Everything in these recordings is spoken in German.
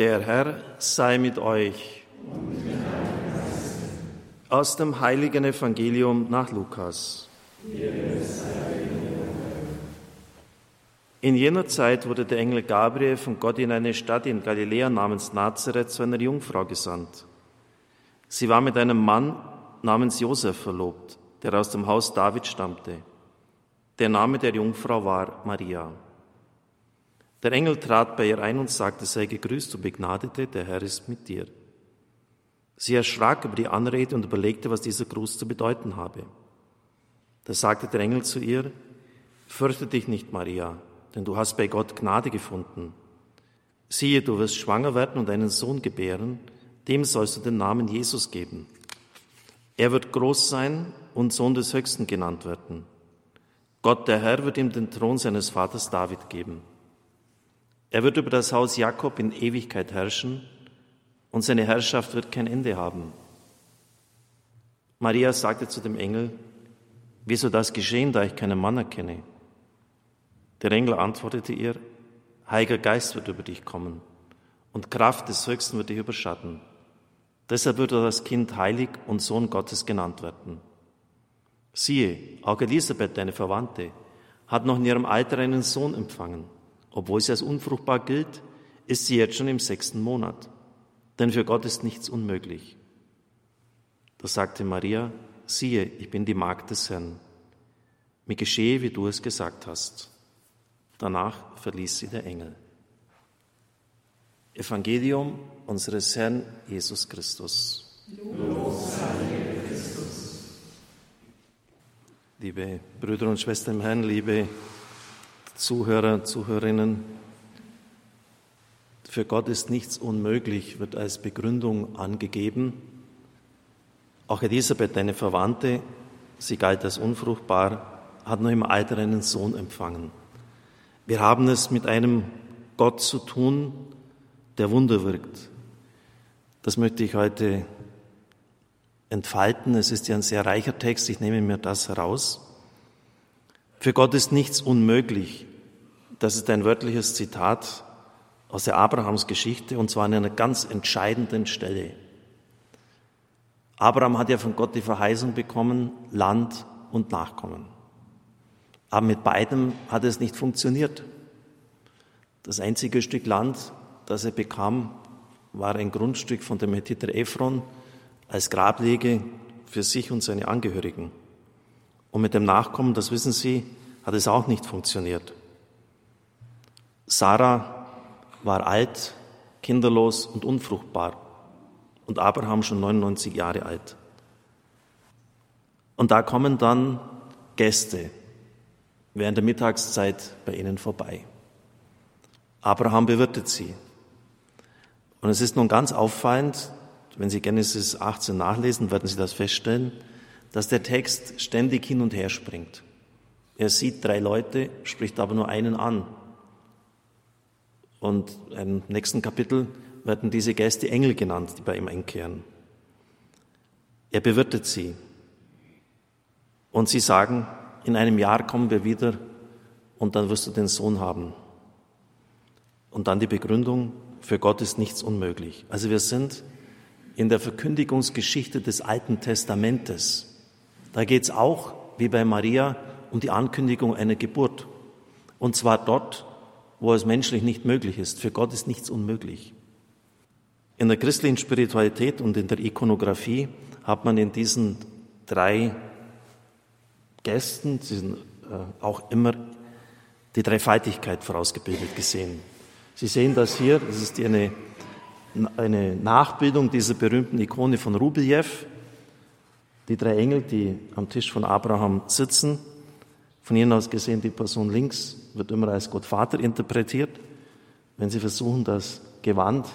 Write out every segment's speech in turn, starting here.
Der Herr sei mit euch. Aus dem heiligen Evangelium nach Lukas. In jener Zeit wurde der Engel Gabriel von Gott in eine Stadt in Galiläa namens Nazareth zu einer Jungfrau gesandt. Sie war mit einem Mann namens Josef verlobt, der aus dem Haus David stammte. Der Name der Jungfrau war Maria. Der Engel trat bei ihr ein und sagte, sei gegrüßt, und Begnadete, der Herr ist mit dir. Sie erschrak über die Anrede und überlegte, was dieser Gruß zu bedeuten habe. Da sagte der Engel zu ihr, fürchte dich nicht, Maria, denn du hast bei Gott Gnade gefunden. Siehe, du wirst schwanger werden und einen Sohn gebären, dem sollst du den Namen Jesus geben. Er wird groß sein und Sohn des Höchsten genannt werden. Gott, der Herr, wird ihm den Thron seines Vaters David geben. Er wird über das Haus Jakob in Ewigkeit herrschen und seine Herrschaft wird kein Ende haben. Maria sagte zu dem Engel, wie soll das geschehen, da ich keinen Mann erkenne? Der Engel antwortete ihr, Heiliger Geist wird über dich kommen und Kraft des Höchsten wird dich überschatten. Deshalb wird das Kind heilig und Sohn Gottes genannt werden. Siehe, auch Elisabeth, deine Verwandte, hat noch in ihrem Alter einen Sohn empfangen. Obwohl sie als unfruchtbar gilt, ist sie jetzt schon im sechsten Monat. Denn für Gott ist nichts unmöglich. Da sagte Maria, siehe, ich bin die Magd des Herrn. Mir geschehe, wie du es gesagt hast. Danach verließ sie der Engel. Evangelium unseres Herrn Jesus Christus. Liebe Brüder und Schwestern im Herrn, liebe Zuhörer, Zuhörerinnen, für Gott ist nichts unmöglich, wird als Begründung angegeben. Auch Elisabeth, deine Verwandte, sie galt als unfruchtbar, hat noch im Alter einen Sohn empfangen. Wir haben es mit einem Gott zu tun, der Wunder wirkt. Das möchte ich heute entfalten. Es ist ja ein sehr reicher Text, ich nehme mir das heraus. Für Gott ist nichts unmöglich. Das ist ein wörtliches Zitat aus der Abrahams Geschichte und zwar an einer ganz entscheidenden Stelle. Abraham hat ja von Gott die Verheißung bekommen, Land und Nachkommen. Aber mit beidem hat es nicht funktioniert. Das einzige Stück Land, das er bekam, war ein Grundstück von dem Hethiter Ephron als Grablege für sich und seine Angehörigen. Und mit dem Nachkommen, das wissen Sie, hat es auch nicht funktioniert. Sarah war alt, kinderlos und unfruchtbar und Abraham schon 99 Jahre alt. Und da kommen dann Gäste während der Mittagszeit bei ihnen vorbei. Abraham bewirtet sie. Und es ist nun ganz auffallend, wenn Sie Genesis 18 nachlesen, werden Sie das feststellen, dass der Text ständig hin und her springt. Er sieht drei Leute, spricht aber nur einen an. Und im nächsten Kapitel werden diese Gäste Engel genannt, die bei ihm einkehren. Er bewirtet sie. Und sie sagen, in einem Jahr kommen wir wieder und dann wirst du den Sohn haben. Und dann die Begründung, für Gott ist nichts unmöglich. Also wir sind in der Verkündigungsgeschichte des Alten Testamentes. Da geht es auch, wie bei Maria, um die Ankündigung einer Geburt. Und zwar dort, wo es menschlich nicht möglich ist. Für Gott ist nichts unmöglich. In der christlichen Spiritualität und in der Ikonografie hat man in diesen drei Gästen sind, äh, auch immer die Dreifaltigkeit vorausgebildet gesehen. Sie sehen das hier, das ist eine, eine Nachbildung dieser berühmten Ikone von Rubeljew. Die drei Engel, die am Tisch von Abraham sitzen, von ihnen aus gesehen, die Person links wird immer als Gott Vater interpretiert. Wenn Sie versuchen, das Gewand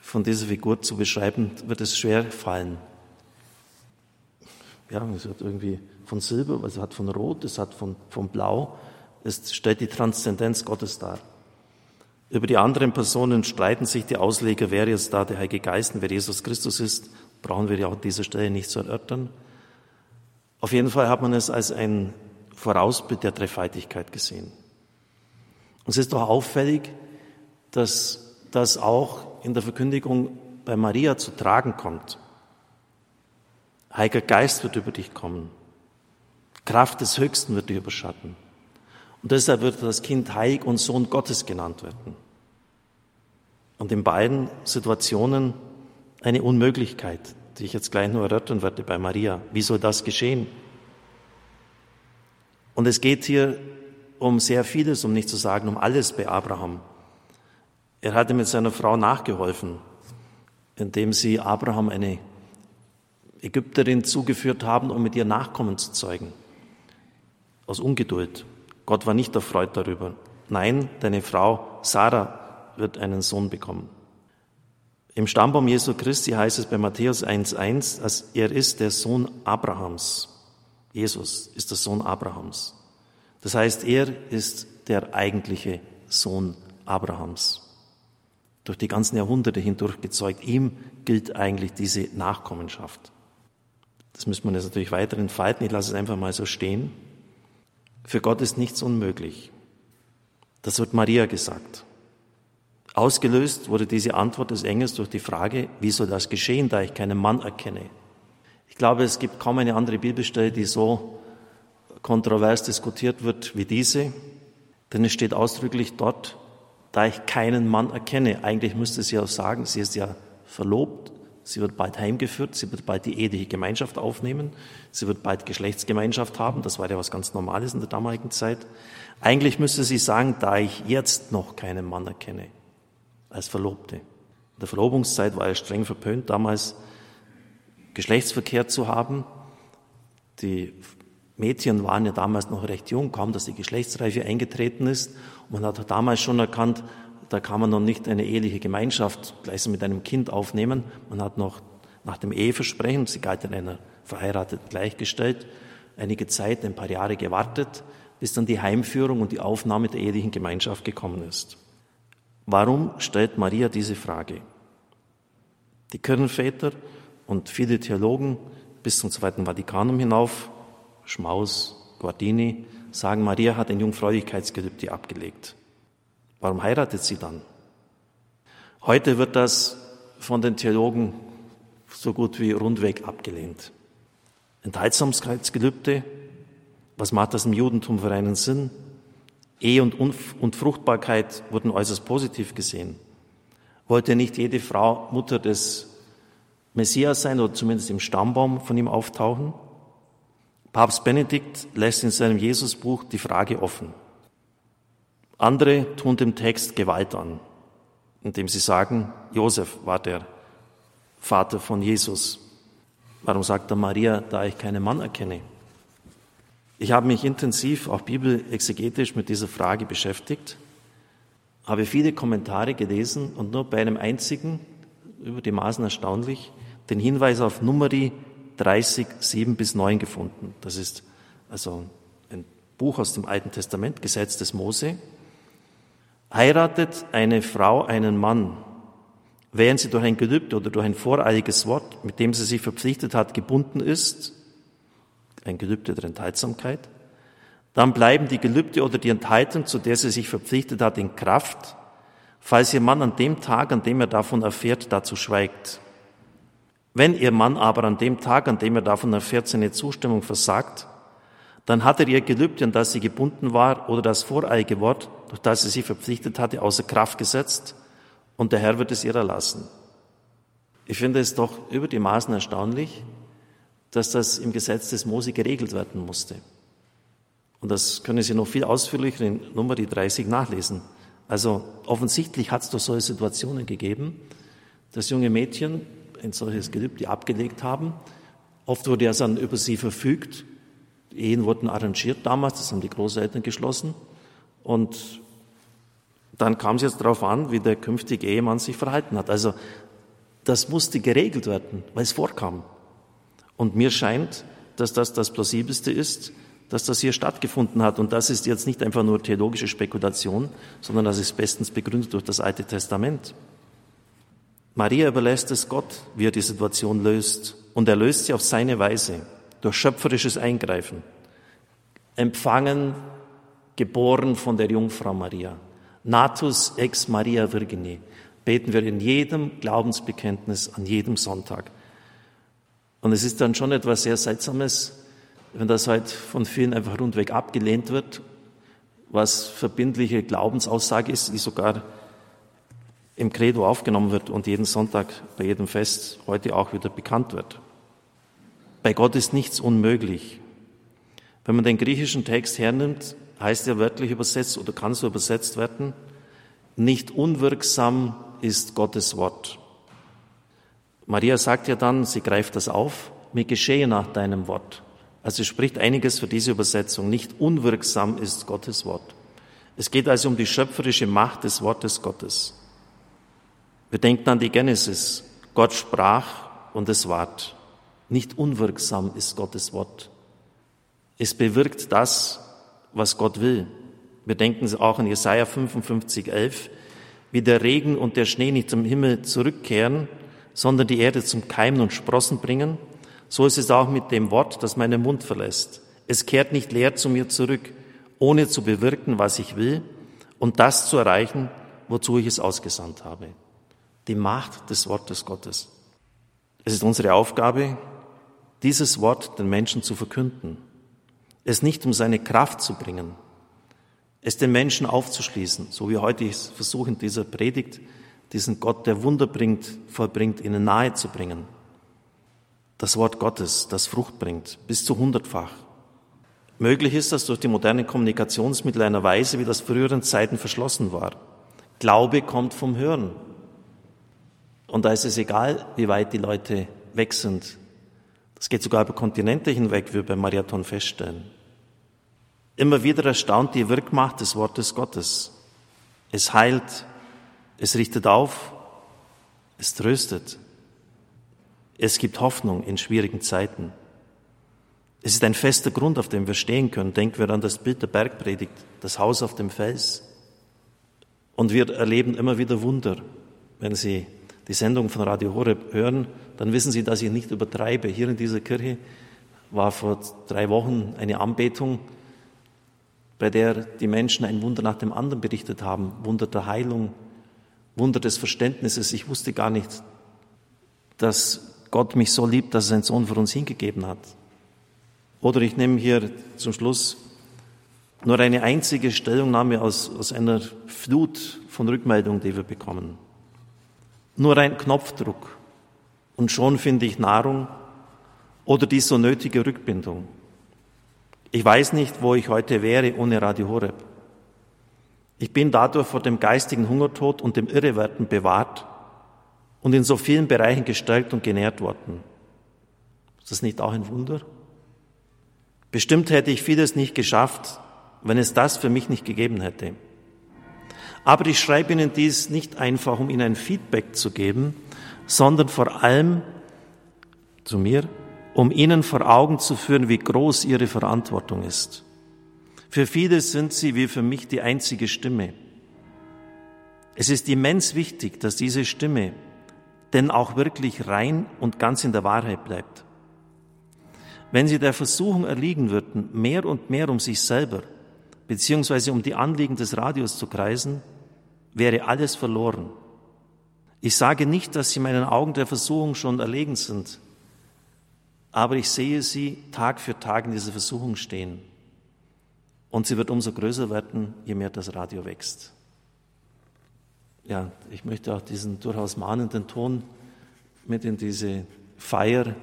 von dieser Figur zu beschreiben, wird es schwer fallen. Ja, es hat irgendwie von Silber, es hat von Rot, es hat von, von Blau. Es stellt die Transzendenz Gottes dar. Über die anderen Personen streiten sich die Ausleger, wer jetzt da der Heilige Geist und wer Jesus Christus ist. Brauchen wir ja auch an dieser Stelle nicht zu erörtern. Auf jeden Fall hat man es als ein Vorausbild der Dreifaltigkeit gesehen. Und es ist doch auffällig, dass das auch in der Verkündigung bei Maria zu tragen kommt. Heiliger Geist wird über dich kommen. Kraft des Höchsten wird dich überschatten. Und deshalb wird das Kind Heilig und Sohn Gottes genannt werden. Und in beiden Situationen eine Unmöglichkeit, die ich jetzt gleich nur erörtern werde bei Maria. Wie soll das geschehen? Und es geht hier um sehr vieles, um nicht zu sagen um alles bei Abraham. Er hatte mit seiner Frau nachgeholfen, indem sie Abraham eine Ägypterin zugeführt haben, um mit ihr Nachkommen zu zeugen. Aus Ungeduld. Gott war nicht erfreut darüber. Nein, deine Frau Sarah wird einen Sohn bekommen. Im Stammbaum Jesu Christi heißt es bei Matthäus 1.1, dass er ist der Sohn Abrahams. Jesus ist der Sohn Abrahams. Das heißt, er ist der eigentliche Sohn Abrahams. Durch die ganzen Jahrhunderte hindurch gezeugt. Ihm gilt eigentlich diese Nachkommenschaft. Das müsste man jetzt natürlich weiter entfalten. Ich lasse es einfach mal so stehen. Für Gott ist nichts unmöglich. Das wird Maria gesagt. Ausgelöst wurde diese Antwort des Engels durch die Frage, wie soll das geschehen, da ich keinen Mann erkenne? Ich glaube, es gibt kaum eine andere Bibelstelle, die so kontrovers diskutiert wird wie diese, denn es steht ausdrücklich dort, da ich keinen Mann erkenne. Eigentlich müsste sie auch sagen, sie ist ja verlobt, sie wird bald heimgeführt, sie wird bald die eheliche Gemeinschaft aufnehmen, sie wird bald Geschlechtsgemeinschaft haben, das war ja was ganz Normales in der damaligen Zeit. Eigentlich müsste sie sagen, da ich jetzt noch keinen Mann erkenne als Verlobte. In der Verlobungszeit war er streng verpönt, damals Geschlechtsverkehr zu haben. Die Mädchen waren ja damals noch recht jung, kaum dass die Geschlechtsreife eingetreten ist. Und man hat damals schon erkannt, da kann man noch nicht eine eheliche Gemeinschaft gleichsam mit einem Kind aufnehmen. Man hat noch nach dem Eheversprechen, sie galt in einer verheirateten gleichgestellt, einige Zeit, ein paar Jahre gewartet, bis dann die Heimführung und die Aufnahme der ehelichen Gemeinschaft gekommen ist. Warum stellt Maria diese Frage? Die Kirchenväter und viele Theologen bis zum Zweiten Vatikanum hinauf, Schmaus, Guardini, sagen, Maria hat ein Jungfräulichkeitsgelübde abgelegt. Warum heiratet sie dann? Heute wird das von den Theologen so gut wie rundweg abgelehnt. Enthaltsamkeitsgelübde, was macht das im Judentum für einen Sinn? Ehe und, Unf und Fruchtbarkeit wurden äußerst positiv gesehen. Wollte nicht jede Frau Mutter des Messias sein oder zumindest im Stammbaum von ihm auftauchen? Papst Benedikt lässt in seinem Jesusbuch die Frage offen. Andere tun dem Text Gewalt an, indem sie sagen, Josef war der Vater von Jesus. Warum sagt er Maria, da ich keinen Mann erkenne? Ich habe mich intensiv, auch bibelexegetisch, mit dieser Frage beschäftigt, habe viele Kommentare gelesen und nur bei einem einzigen, über die Maßen erstaunlich, den Hinweis auf Numeri 30, 7 bis 9 gefunden. Das ist also ein Buch aus dem Alten Testament, Gesetz des Mose. Heiratet eine Frau einen Mann, während sie durch ein Gelübde oder durch ein voreiliges Wort, mit dem sie sich verpflichtet hat, gebunden ist, ein Gelübde der Enthaltsamkeit. Dann bleiben die Gelübde oder die Enthaltung, zu der sie sich verpflichtet hat, in Kraft, falls ihr Mann an dem Tag, an dem er davon erfährt, dazu schweigt. Wenn ihr Mann aber an dem Tag, an dem er davon erfährt, seine Zustimmung versagt, dann hat er ihr Gelübde, an das sie gebunden war, oder das voreilige Wort, durch das sie sich verpflichtet hatte, außer Kraft gesetzt, und der Herr wird es ihr erlassen. Ich finde es doch über die Maßen erstaunlich, dass das im Gesetz des Mose geregelt werden musste. Und das können Sie noch viel ausführlicher in Nummer 30 nachlesen. Also offensichtlich hat es doch solche Situationen gegeben, dass junge Mädchen ein solches Gelübde abgelegt haben. Oft wurde ja dann über sie verfügt. Ehen wurden arrangiert damals, das haben die Großeltern geschlossen. Und dann kam es jetzt darauf an, wie der künftige Ehemann sich verhalten hat. Also das musste geregelt werden, weil es vorkam. Und mir scheint, dass das das Plausibelste ist, dass das hier stattgefunden hat. Und das ist jetzt nicht einfach nur theologische Spekulation, sondern das ist bestens begründet durch das Alte Testament. Maria überlässt es Gott, wie er die Situation löst. Und er löst sie auf seine Weise, durch schöpferisches Eingreifen. Empfangen, geboren von der Jungfrau Maria. Natus ex Maria Virgine. beten wir in jedem Glaubensbekenntnis an jedem Sonntag. Und es ist dann schon etwas sehr Seltsames, wenn das halt von vielen einfach rundweg abgelehnt wird, was verbindliche Glaubensaussage ist, die sogar im Credo aufgenommen wird und jeden Sonntag bei jedem Fest heute auch wieder bekannt wird. Bei Gott ist nichts unmöglich. Wenn man den griechischen Text hernimmt, heißt er wörtlich übersetzt oder kann so übersetzt werden, nicht unwirksam ist Gottes Wort. Maria sagt ja dann, sie greift das auf, mir geschehe nach deinem Wort. Also spricht einiges für diese Übersetzung. Nicht unwirksam ist Gottes Wort. Es geht also um die schöpferische Macht des Wortes Gottes. Wir denken an die Genesis. Gott sprach und es ward. Nicht unwirksam ist Gottes Wort. Es bewirkt das, was Gott will. Wir denken auch an Jesaja 55, 11, wie der Regen und der Schnee nicht zum Himmel zurückkehren, sondern die Erde zum Keimen und Sprossen bringen. So ist es auch mit dem Wort, das meinen Mund verlässt. Es kehrt nicht leer zu mir zurück, ohne zu bewirken, was ich will und das zu erreichen, wozu ich es ausgesandt habe. Die Macht des Wortes Gottes. Es ist unsere Aufgabe, dieses Wort den Menschen zu verkünden, es nicht um seine Kraft zu bringen, es den Menschen aufzuschließen, so wie heute ich versuche in dieser Predigt, diesen Gott, der Wunder bringt, vollbringt, ihnen nahe zu bringen. Das Wort Gottes, das Frucht bringt, bis zu hundertfach. Möglich ist das durch die modernen Kommunikationsmittel einer Weise, wie das früheren Zeiten verschlossen war. Glaube kommt vom Hören. Und da ist es egal, wie weit die Leute weg sind. Das geht sogar über Kontinente hinweg, wie wir beim Marathon feststellen. Immer wieder erstaunt die Wirkmacht des Wortes Gottes. Es heilt, es richtet auf, es tröstet, es gibt Hoffnung in schwierigen Zeiten. Es ist ein fester Grund, auf dem wir stehen können. Denken wir an das Bild der Bergpredigt, das Haus auf dem Fels. Und wir erleben immer wieder Wunder. Wenn Sie die Sendung von Radio Horeb hören, dann wissen Sie, dass ich nicht übertreibe. Hier in dieser Kirche war vor drei Wochen eine Anbetung bei der die Menschen ein Wunder nach dem anderen berichtet haben. Wunder der Heilung, Wunder des Verständnisses. Ich wusste gar nicht, dass Gott mich so liebt, dass er seinen Sohn für uns hingegeben hat. Oder ich nehme hier zum Schluss nur eine einzige Stellungnahme aus, aus einer Flut von Rückmeldungen, die wir bekommen. Nur ein Knopfdruck und schon finde ich Nahrung oder die so nötige Rückbindung. Ich weiß nicht, wo ich heute wäre ohne Radio Horeb. Ich bin dadurch vor dem geistigen Hungertod und dem Irrewerden bewahrt und in so vielen Bereichen gestärkt und genährt worden. Ist das nicht auch ein Wunder? Bestimmt hätte ich vieles nicht geschafft, wenn es das für mich nicht gegeben hätte. Aber ich schreibe Ihnen dies nicht einfach, um Ihnen ein Feedback zu geben, sondern vor allem zu mir, um ihnen vor Augen zu führen, wie groß ihre Verantwortung ist. Für viele sind sie wie für mich die einzige Stimme. Es ist immens wichtig, dass diese Stimme denn auch wirklich rein und ganz in der Wahrheit bleibt. Wenn sie der Versuchung erliegen würden, mehr und mehr um sich selber beziehungsweise um die Anliegen des Radios zu kreisen, wäre alles verloren. Ich sage nicht, dass sie meinen Augen der Versuchung schon erlegen sind, aber ich sehe sie Tag für Tag in dieser Versuchung stehen. Und sie wird umso größer werden, je mehr das Radio wächst. Ja, ich möchte auch diesen durchaus mahnenden Ton mit in diese Feier,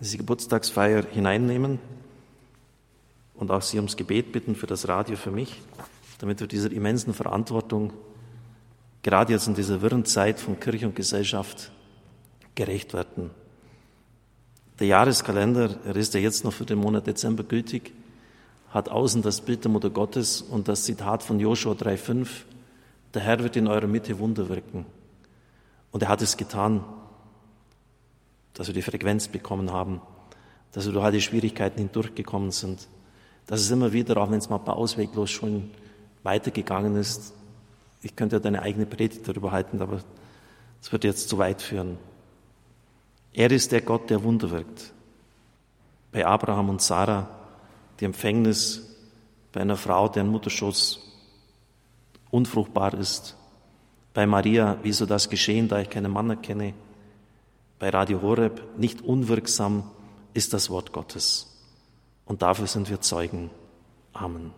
diese Geburtstagsfeier hineinnehmen und auch Sie ums Gebet bitten für das Radio für mich, damit wir dieser immensen Verantwortung, gerade jetzt in dieser wirren Zeit von Kirche und Gesellschaft, gerecht werden. Der Jahreskalender, er ist ja jetzt noch für den Monat Dezember gültig, hat außen das Bild der Mutter Gottes und das Zitat von Joshua 3,5, der Herr wird in eurer Mitte Wunder wirken. Und er hat es getan, dass wir die Frequenz bekommen haben, dass wir durch all die Schwierigkeiten hindurchgekommen sind, dass es immer wieder, auch wenn es mal ausweglos schon weitergegangen ist, ich könnte ja deine eigene Predigt darüber halten, aber es wird jetzt zu weit führen. Er ist der Gott, der Wunder wirkt. Bei Abraham und Sarah, die Empfängnis bei einer Frau, deren Mutterschoß unfruchtbar ist. Bei Maria, wieso das geschehen, da ich keinen Mann erkenne? Bei Radio Horeb, nicht unwirksam ist das Wort Gottes. Und dafür sind wir Zeugen. Amen.